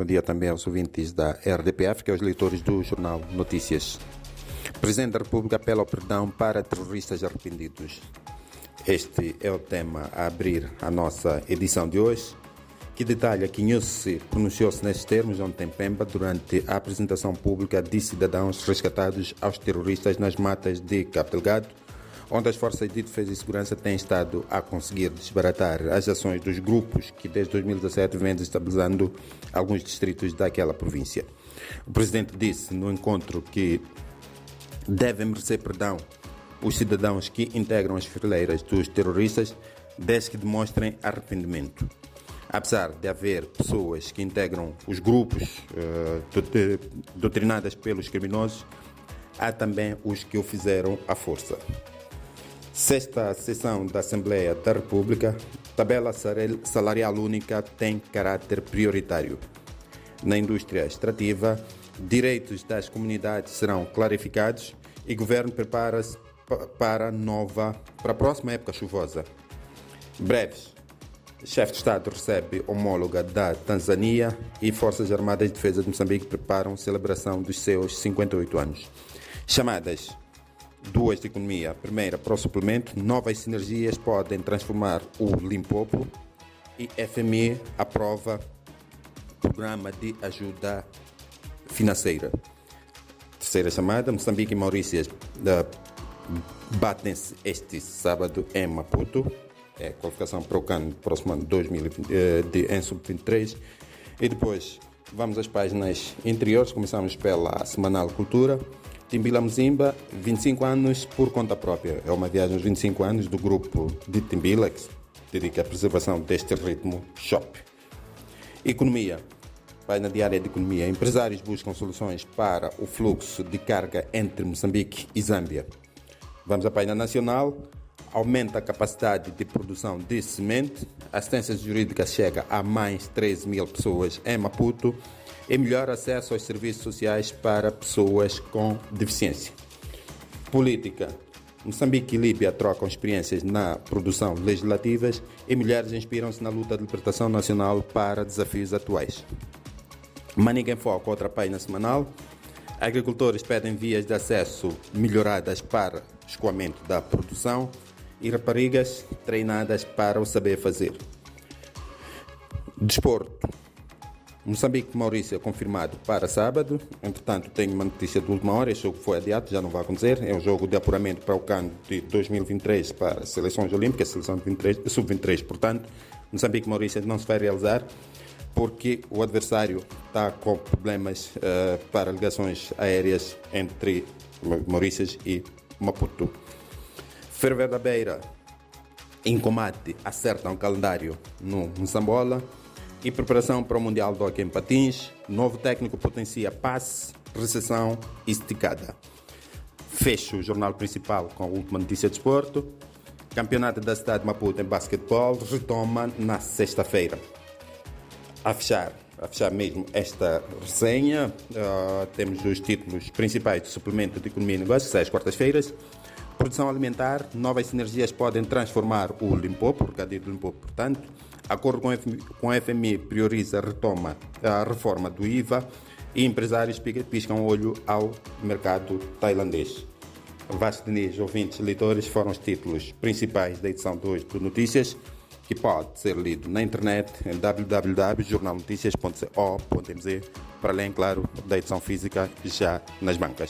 Bom dia também aos ouvintes da RDPF, que é os leitores do jornal Notícias. Presidente da República apela ao perdão para terroristas arrependidos. Este é o tema a abrir a nossa edição de hoje, que detalha que Nhusse pronunciou-se nestes termos ontem em Pemba durante a apresentação pública de cidadãos resgatados aos terroristas nas matas de Cabo Delgado, onde as forças de defesa e segurança têm estado a conseguir desbaratar as ações dos grupos que desde 2017 vêm desestabilizando alguns distritos daquela província. O presidente disse no encontro que devem merecer perdão os cidadãos que integram as fileiras dos terroristas desde que demonstrem arrependimento. Apesar de haver pessoas que integram os grupos uh, doutrinadas pelos criminosos, há também os que o fizeram à força. Sexta sessão da Assembleia da República, tabela salarial única tem caráter prioritário. Na indústria extrativa, direitos das comunidades serão clarificados e o governo prepara-se para nova para a próxima época chuvosa. Breves. Chefe de Estado recebe homóloga da Tanzânia e Forças Armadas de Defesa de Moçambique preparam celebração dos seus 58 anos. Chamadas duas de economia. Primeira, para o suplemento, novas sinergias podem transformar o Limpopo e FMI aprova programa de ajuda financeira. Terceira chamada, Moçambique e Maurícias batem-se este sábado em Maputo. É qualificação para o CAN próximo ano 2020, de, em sub-23. E depois vamos às páginas interiores. Começamos pela Semanal Cultura. Timbila Mzimba, 25 anos por conta própria. É uma viagem aos 25 anos do grupo de Timbila, que se dedica à preservação deste ritmo shop. Economia. Página diária de economia. Empresários buscam soluções para o fluxo de carga entre Moçambique e Zâmbia. Vamos à página nacional. Aumenta a capacidade de produção de semente. Assistência jurídica chega a mais 13 mil pessoas em Maputo e melhor acesso aos serviços sociais para pessoas com deficiência. Política. Moçambique e Líbia trocam experiências na produção legislativas e mulheres inspiram-se na luta de libertação nacional para desafios atuais. Manica em Foco, outra página semanal. Agricultores pedem vias de acesso melhoradas para escoamento da produção e raparigas treinadas para o saber fazer. Desporto. Moçambique Maurício é confirmado para sábado. Entretanto, tenho uma notícia de última hora: este jogo foi adiado, já não vai acontecer. É um jogo de apuramento para o CAN de 2023 para as seleções olímpicas, seleção sub-23. Portanto, Moçambique Maurício não se vai realizar porque o adversário está com problemas uh, para ligações aéreas entre Maurícias e Maputo. Ferver da Beira, em combate, acerta um calendário no Moçambola e preparação para o Mundial do Hockey em Patins. Novo técnico potencia passe, recessão e esticada. Fecho o jornal principal com a última notícia de esporto. Campeonato da cidade de Maputo em basquetebol retoma na sexta-feira. A fechar, a fechar mesmo esta resenha, uh, temos os títulos principais do suplemento de economia e negócios, às quartas-feiras. Produção alimentar, novas sinergias podem transformar o Limpopo, o Recadinho do Limpopo, portanto. Acordo com, a FMI prioriza retoma a reforma do IVA e empresários piscam olho ao mercado tailandês. Vasco Diniz, ouvintes leitores, foram os títulos principais da edição de hoje do Notícias, que pode ser lido na internet em www.jornalnoticias.co.mz, para além, claro, da edição física já nas bancas.